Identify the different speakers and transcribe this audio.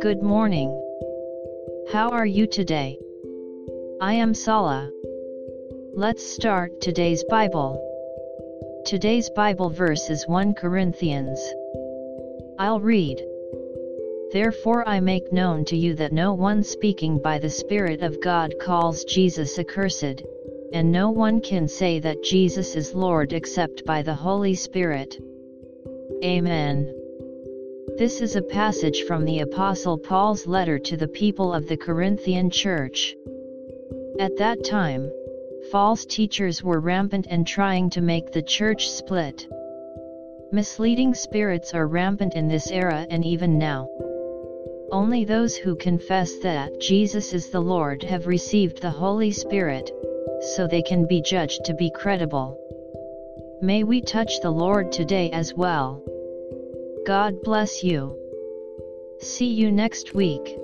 Speaker 1: Good morning. How are you today? I am Sala. Let's start today's Bible. Today's Bible verse is 1 Corinthians. I'll read. Therefore I make known to you that no one speaking by the Spirit of God calls Jesus accursed, and no one can say that Jesus is Lord except by the Holy Spirit. Amen. This is a passage from the Apostle Paul's letter to the people of the Corinthian church. At that time, false teachers were rampant and trying to make the church split. Misleading spirits are rampant in this era and even now. Only those who confess that Jesus is the Lord have received the Holy Spirit, so they can be judged to be credible. May we touch the Lord today as well. God bless you. See you next week.